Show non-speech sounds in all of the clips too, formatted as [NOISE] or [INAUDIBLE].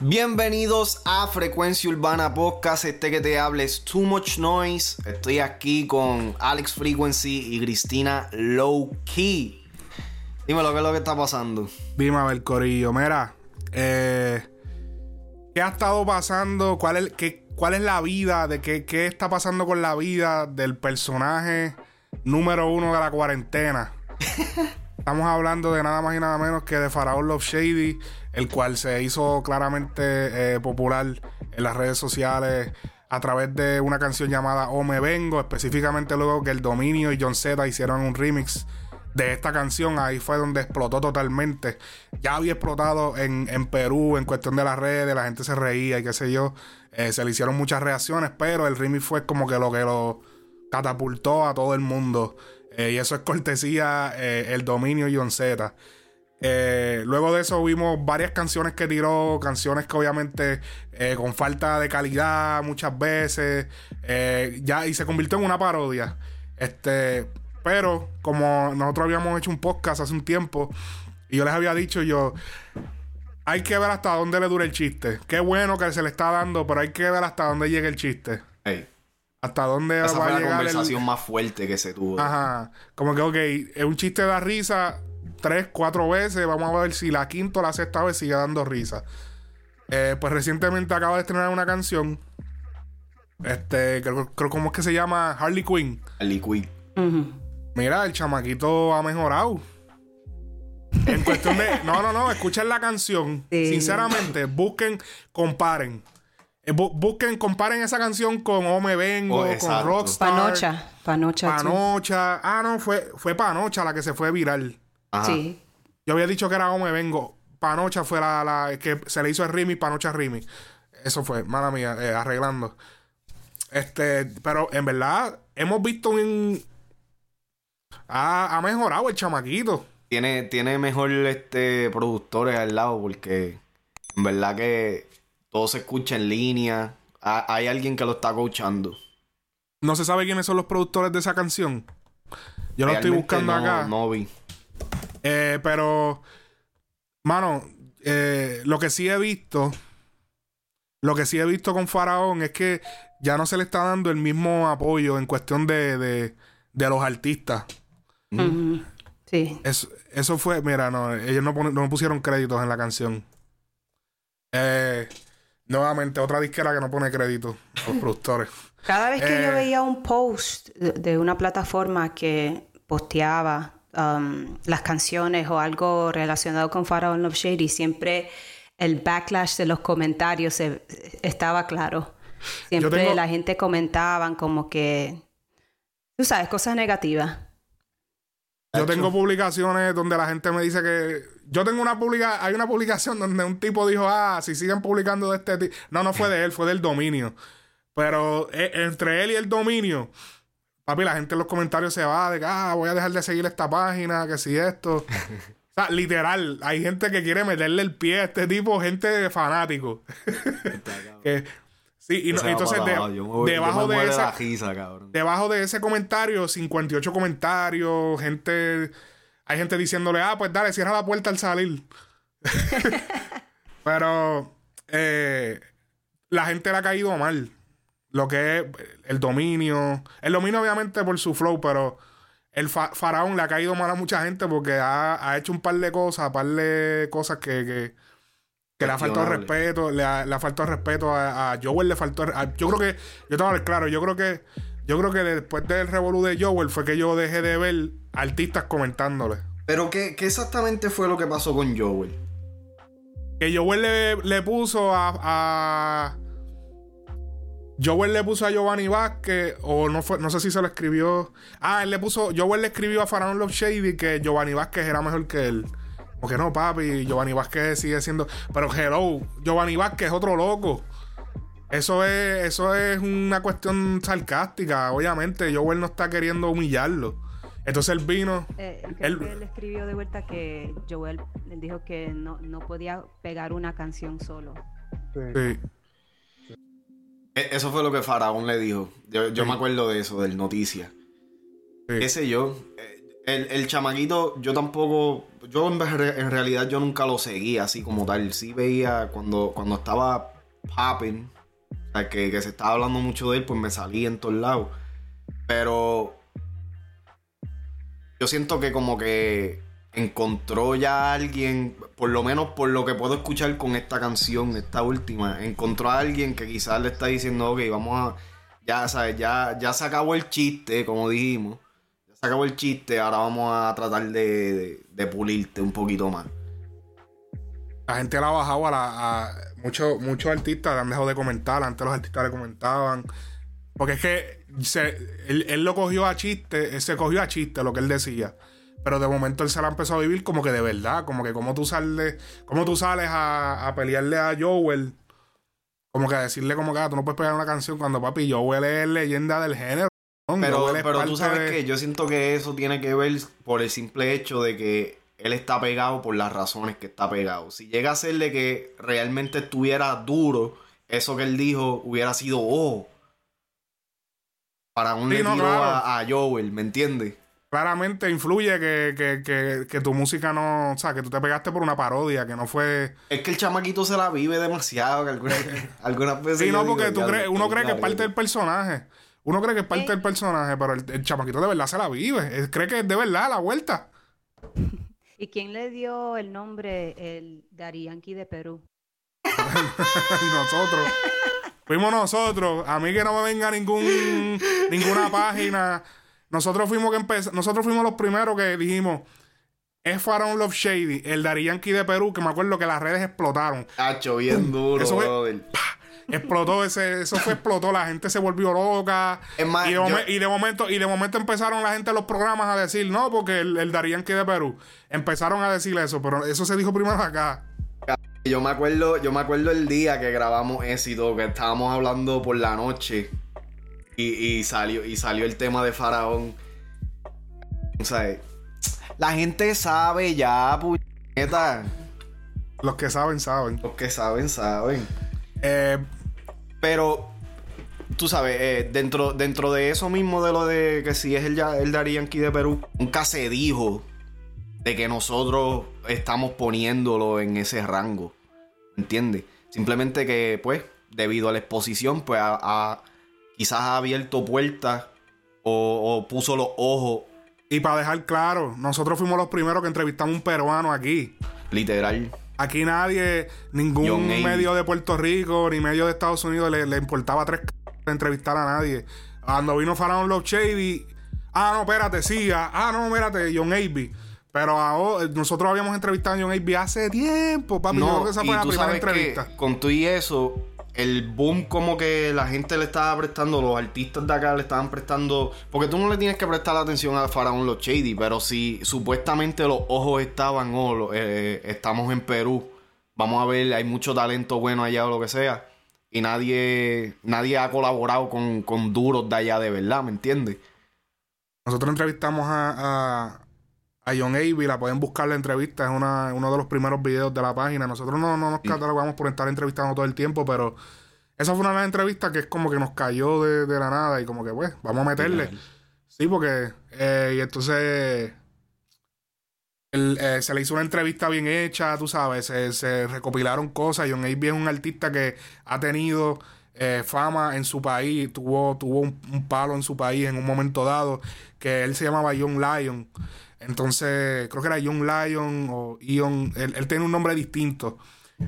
Bienvenidos a Frecuencia Urbana Podcast, este que te hable es Too Much Noise. Estoy aquí con Alex Frequency y Cristina Low Key. Dime lo que es lo que está pasando. Dime a ver, Corillo. Mira, eh, ¿qué ha estado pasando? ¿Cuál es, qué, cuál es la vida? ¿De qué, qué está pasando con la vida del personaje número uno de la cuarentena? [LAUGHS] Estamos hablando de nada más y nada menos que de Faraón Love Shady, el cual se hizo claramente eh, popular en las redes sociales a través de una canción llamada O Me Vengo, específicamente luego que el Dominio y John Z hicieron un remix de esta canción, ahí fue donde explotó totalmente. Ya había explotado en, Perú en cuestión de las redes, la gente se reía y qué sé yo, eh, se le hicieron muchas reacciones, pero el remix fue como que lo que lo catapultó a todo el mundo. Eh, y eso es cortesía eh, el dominio John Z. Eh, luego de eso vimos varias canciones que tiró, canciones que obviamente con falta de calidad muchas veces, ya y se convirtió en una parodia. Este, pero como nosotros habíamos hecho un podcast hace un tiempo y yo les había dicho yo, hay que ver hasta dónde le dura el chiste. Qué bueno que se le está dando, pero hay que ver hasta dónde llega el chiste. ¿Hasta dónde Esa va fue a la llegar conversación más fuerte que se tuvo. Ajá. Como que, ok, es un chiste da risa tres, cuatro veces. Vamos a ver si la quinta o la sexta vez sigue dando risa. Eh, pues recientemente acaba de estrenar una canción. Este, creo, creo ¿cómo es que se llama? Harley Quinn. Harley Quinn. Mira, el chamaquito ha mejorado. En cuestión de. No, no, no. Escuchen la canción. Sinceramente, busquen, comparen. Eh, busquen, comparen esa canción con O Me Vengo, oh, con Rockstar. Panocha. Panocha. Panocha. Ah, no, fue, fue Panocha la que se fue viral. Sí. Yo había dicho que era O Me Vengo. Panocha fue la, la que se le hizo el Rimi, Panocha Rimi. Eso fue, mala mía, eh, arreglando. Este, pero en verdad, hemos visto un. Ha, ha mejorado el chamaquito. Tiene, tiene mejor este productores al lado porque en verdad que todo se escucha en línea. hay alguien que lo está coachando. No se sabe quiénes son los productores de esa canción. Yo lo estoy buscando acá. No vi. Eh, pero, mano, eh, lo que sí he visto, lo que sí he visto con Faraón es que ya no se le está dando el mismo apoyo en cuestión de, de, los artistas. Sí. Eso, fue, mira, no, ellos no, no pusieron créditos en la canción. Eh, Nuevamente, otra disquera que no pone crédito a los productores. [LAUGHS] Cada vez que yo eh, veía un post de una plataforma que posteaba um, las canciones o algo relacionado con Pharaoh Love Shady, siempre el backlash de los comentarios estaba claro. Siempre la gente comentaban como que, tú sabes, cosas negativas. Yo tengo publicaciones donde la gente me dice que. Yo tengo una publicación. Hay una publicación donde un tipo dijo, ah, si siguen publicando de este tipo. No, no fue de él, fue del dominio. Pero eh, entre él y el dominio, papi, la gente en los comentarios se va de que, ah, voy a dejar de seguir esta página, que si esto. [LAUGHS] o sea, literal, hay gente que quiere meterle el pie a este tipo, gente fanático. [LAUGHS] que Sí, y, entonces debajo de esa, debajo de ese comentario, 58 comentarios, gente, hay gente diciéndole, ah, pues dale, cierra la puerta al salir. [LAUGHS] Pero eh, la gente le ha caído mal. Lo que es el dominio. El dominio, obviamente, por su flow, pero el faraón le ha caído mal a mucha gente porque ha, hecho un par de cosas, un par de cosas que que le ha faltado respeto, le ha, le ha faltado respeto a, a, Joel, le faltó. yo creo que, yo tengo que claro, yo creo que, yo creo que después del revolú de Joel fue que yo dejé de ver artistas comentándole. Pero ¿qué, qué exactamente fue lo que pasó con Joel? Que Joel le, le puso a, a. Joel le puso a Giovanni Vázquez, o no fue, no sé si se lo escribió. Ah, él le puso, Joel le escribió a Faraón Love Shady que Giovanni Vázquez era mejor que él. Porque no, papi, Giovanni Vázquez sigue siendo. Pero hello, Giovanni Vázquez es otro loco. Eso es, eso es una cuestión sarcástica, obviamente. Joel no está queriendo humillarlo. Entonces él vino. Eh, él, él, escribió de vuelta que Joel dijo que no, podía pegar una canción solo. Sí. E, eso fue lo que Faraón le dijo. Yo, me acuerdo de eso, del noticia. Ese yo. Eh, El, el chamaquito, yo tampoco. Yo en, en realidad yo nunca lo seguía así como tal. Sí veía cuando, cuando estaba popping, o sea, que, se estaba hablando mucho de él, pues me salía en todos lados. Pero. Yo siento que como que encontró ya a alguien, por lo menos por lo que puedo escuchar con esta canción, esta última, encontró a alguien que quizás le está diciendo, ok, vamos a, ya sabes, ya, ya se acabó el chiste, como dijimos, ya se acabó el chiste, ahora vamos a tratar de, pulirte un poquito más. La gente la ha bajado a la. Muchos, muchos artistas han dejado de comentar. Antes los artistas le comentaban. Porque es que se- él, él lo cogió a chiste. Él se cogió a chiste lo que él decía. Pero de momento él se la empezó a vivir como que de verdad. Como que como tú sales. Como tú sales a, a pelearle a Joel. Como que a decirle como que ah, tú no puedes pegar una canción cuando papi Joel es leyenda del género. ¿no? Pero, pero tú sabes de- que yo siento que eso tiene que ver por el simple hecho de que él está pegado por las razones que está pegado. Si llega a ser de que realmente estuviera duro, eso que él dijo hubiera sido oh. Para un Sí, no, claro. a, a Joel, ¿me entiendes? claramente influye que, que, que, que tu música no. O sea, que tú te pegaste por una parodia, que no fue. Es que el chamaquito se la vive demasiado, que algunas, [LAUGHS] [LAUGHS] algunas veces. Sí, no, digo, porque tú "Ya, crees, uno cree que es parte garete". del personaje. Uno cree que es parte del personaje, pero el, el chamaquito de verdad se la vive. Él cree que es de verdad la vuelta. ¿Y quién le dio el nombre el Yankee de Perú? [LAUGHS] nosotros. Fuimos nosotros. A mí que no me venga ningún ninguna página. Nosotros fuimos que empez- nosotros fuimos los primeros que dijimos es Faraón Love Shady, el Daddy Yankee de Perú, que me acuerdo que las redes explotaron. Hacho, bien duro, Eso fue- brother. Explotó ese, eso fue explotó, la gente se volvió loca. Es más, y, de yo- y de momento, y de momento empezaron la gente en los programas a decir, no, porque el, el Yankee de Perú. Empezaron a decir eso, pero eso se dijo primero acá. Yo me acuerdo, yo me acuerdo el día que grabamos éxito, que estábamos hablando por la noche y, y salió, y salió el tema de Faraón. O sea, la gente sabe ya, puñeta. Los que saben, saben. Los que saben, saben. Eh, Pero, tú sabes, eh, dentro, dentro de eso mismo de lo de que si es el, el Daddy Yankee de Perú, nunca se dijo de que nosotros estamos poniéndolo en ese rango. ¿Entiendes? Simplemente que, pues, debido a la exposición, pues, ha- quizás ha abierto puertas o, o puso los ojos, y para dejar claro, nosotros fuimos los primeros que entrevistamos a un peruano aquí. literal. Aquí nadie, ningún medio de Puerto Rico ni medio de Estados Unidos le, le importaba tres c- entrevistar a nadie. Cuando vino Faraón Love Shady, ah, no, espérate, sí, ah, ah, no, espérate, John Avey. Pero ahora, nosotros habíamos entrevistado a John Avey hace tiempo, papi. Yo creo que esa fue la primera entrevista. con tú y eso, el boom como que la gente le estaba prestando, los artistas de acá le estaban prestando, porque tú no le tienes que prestar atención a Faraón Los Shady, pero si supuestamente los ojos estaban, oh, lo- eh, estamos en Perú, vamos a ver, hay mucho talento bueno allá o lo que sea, y nadie, nadie ha colaborado con, con duros de allá de verdad, ¿me entiendes? Nosotros entrevistamos a, a John Avey, la pueden buscar la entrevista, es una, uno de los primeros videos de la página. Nosotros no, no nos catalogamos por estar entrevistando todo el tiempo, pero esa fue una de las entrevistas que es como que nos cayó de, de la nada y como que, pues, vamos a meterle. Sí, porque, eh, y entonces, el, eh, se le hizo una entrevista bien hecha, tú sabes, se, se recopilaron cosas. John Avey es un artista que ha tenido eh, fama en su país, tuvo, tuvo un, un palo en su país en un momento dado, que él se llamaba John Lyon. Entonces, creo que era John Lyon o Ion, él, él tiene un nombre distinto.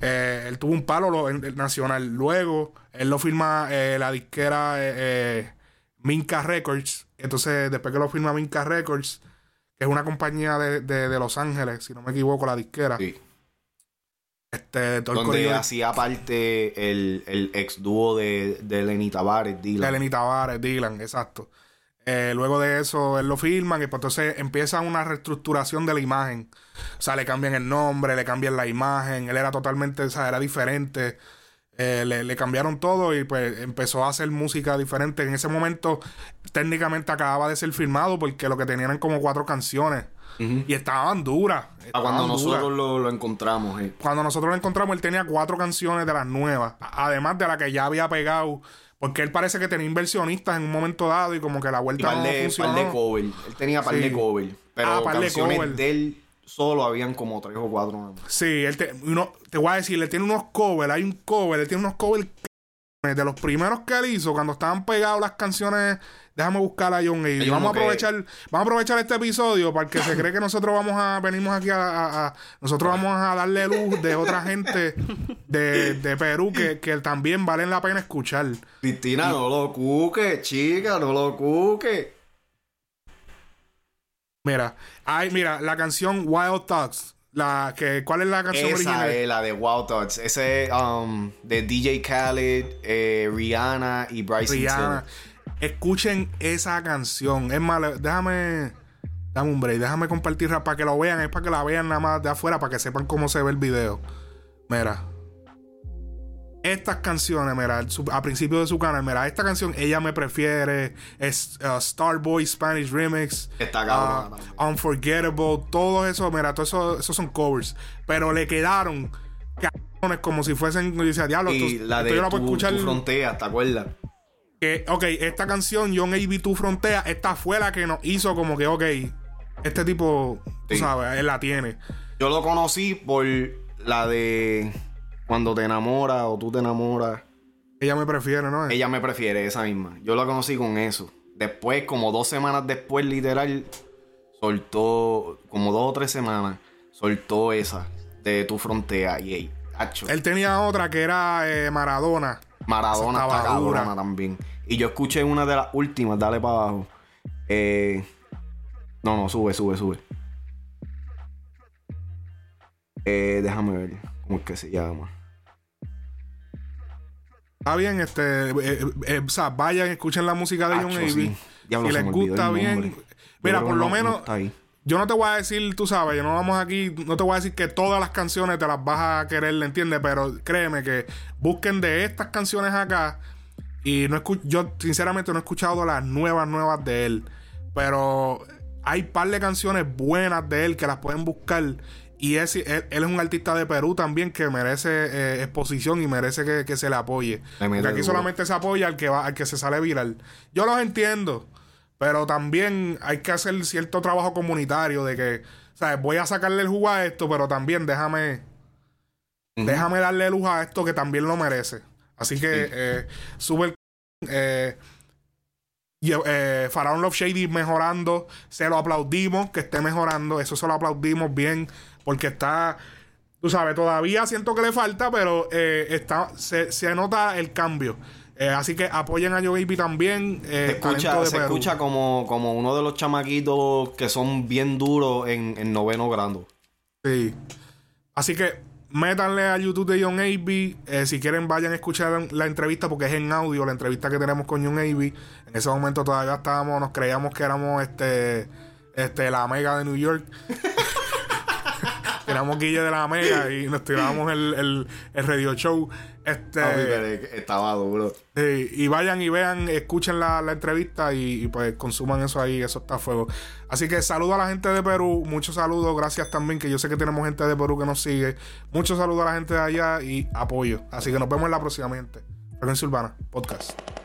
Eh, él tuvo un palo lo- en- en nacional. Luego, él lo firma eh, la disquera eh, eh, Minka Records. Entonces, después que lo firma Minka Records, que es una compañía de, de- de Los Ángeles, si no me equivoco, la disquera. Sí. Este, todo el Donde corillo hacía parte el, el ex dúo de, de Lenny Tavares, de Dylan. Lenny Tavares, Dylan, exacto. Eh, luego de eso, él lo firman y pues entonces empieza una reestructuración de la imagen. O sea, le cambian el nombre, le cambian la imagen. Él era totalmente, o sea, era diferente. Eh, le, le cambiaron todo y pues empezó a hacer música diferente. En ese momento, técnicamente acababa de ser firmado porque lo que tenían eran como cuatro canciones. Y estaban duras. A cuando estaban nosotros duras. lo, lo encontramos, eh. Cuando nosotros lo encontramos, él tenía cuatro canciones de las nuevas. Además de la que ya había pegado. Porque él parece que tenía inversionistas en un momento dado y como que la Y vuelta no funcionó. par de cover. Él tenía par Sí. de cover. Pero Ah, par de canciones de él solo habían como tres o cuatro. Sí, él te, uno- te voy a decir, le tiene unos covers, hay un cover, él tiene unos covers de los primeros que él hizo cuando estaban pegados las canciones. Déjame buscar a John. Hay Vamos a que- aprovechar, vamos a aprovechar este episodio para que se [LAUGHS] cree que nosotros vamos a venimos aquí a, a- a- nosotros vamos a darle luz de otra [LAUGHS] gente de, de Perú que, que también valen la pena escuchar. Cristina, no lo cuque, chica, no lo cuque. Mira, hay, mira, la canción Wild Thoughts, la que ¿cuál es la canción Esa original? es la de Wild Thoughts. Ese es um, de DJ Khaled, eh, Rihanna y Bryson Rihanna. Tiller. Escuchen esa canción. Es más, déjame. Dame un break. Déjame compartir para que lo vean. Es para que la vean nada más de afuera. Para que sepan cómo se ve el video. Mira. Estas canciones, mira, su- a principio de su canal, mira, esta canción ella me prefiere, es uh, Starboy Spanish Remix, Está uh. Unforgettable, todo eso, mira, todo eso, esos son covers, pero le quedaron cabrones como si fuesen, yo decía, diablo, Y esto- la de yo la puedo tu, escuchar tu frontera, ¿te acuerdas? que, ok, esta canción, John A.B. Tu Frontea, esta fue la que nos hizo como que, ok, este tipo, tú sabes, él la tiene. Yo lo conocí por la de cuando te enamoras o tú te enamoras. Ella me prefiere, ¿no? Ella me prefiere esa misma. Yo la conocí con eso. Después, como dos semanas después, literal, soltó, como dos o tres semanas, soltó esa de tu frontera. Y ey, hacho, Él tenía otra que era eh, Maradona. Maradona está cabrona también. Y yo escuché una de las últimas, dale para abajo. Eh, no, no, sube, sube, sube. Eh, déjame ver cómo es que se llama. Está bien, este, eh, eh, eh, o sea, vayan, escuchen la música de John Acho, sí. Diablo, si les gusta bien. Mira, por lo no- no menos, yo no te voy a decir, tú sabes, yo no vamos aquí, no te voy a decir que todas las canciones te las vas a querer, ¿entiendes? Pero créeme que busquen de estas canciones acá. Y no yo sinceramente no he escuchado las nuevas, nuevas de él. Pero hay par de canciones buenas de él que las pueden buscar. Y es, él, él es un artista de Perú también que merece eh, exposición y merece que, que se le apoye. Porque aquí solamente se apoya al que va, al que se sale viral. Yo los entiendo. Pero también hay que hacer cierto trabajo comunitario de que, ¿sabes? Voy a sacarle el jugo a esto, pero también déjame, déjame darle luz a esto que también lo merece. Así que Sí. eh, sube el... Eh, y, eh, Faraón Love Shady mejorando, se lo aplaudimos que esté mejorando, eso se lo aplaudimos bien, porque está, tú sabes, todavía siento que le falta, pero eh, está, se, se nota el cambio. Eh, así que apoyen a Yo Baby también. eh, Se escucha, se escucha como, como uno de los chamaquitos que son bien duros en, en noveno grado. Sí. Así que métanle al YouTube de John Avey. Eh, si quieren, vayan a escuchar la entrevista porque es en audio la entrevista que tenemos con John Avey. En ese momento todavía estábamos, nos creíamos que éramos este, este, la mega de New York. [LAUGHS] Tiramos guille de la mega y nos tiramos el, el, el radio show. Este, que estaba duro. Sí, y vayan y vean, escuchen la, la entrevista y, y, pues consuman eso ahí, eso está a fuego. Así que saludo a la gente de Perú, muchos saludos, gracias también, que yo sé que tenemos gente de Perú que nos sigue. Muchos saludos a la gente de allá y apoyo. Así que nos vemos en la próxima, gente. Frecuencia Urbana, podcast.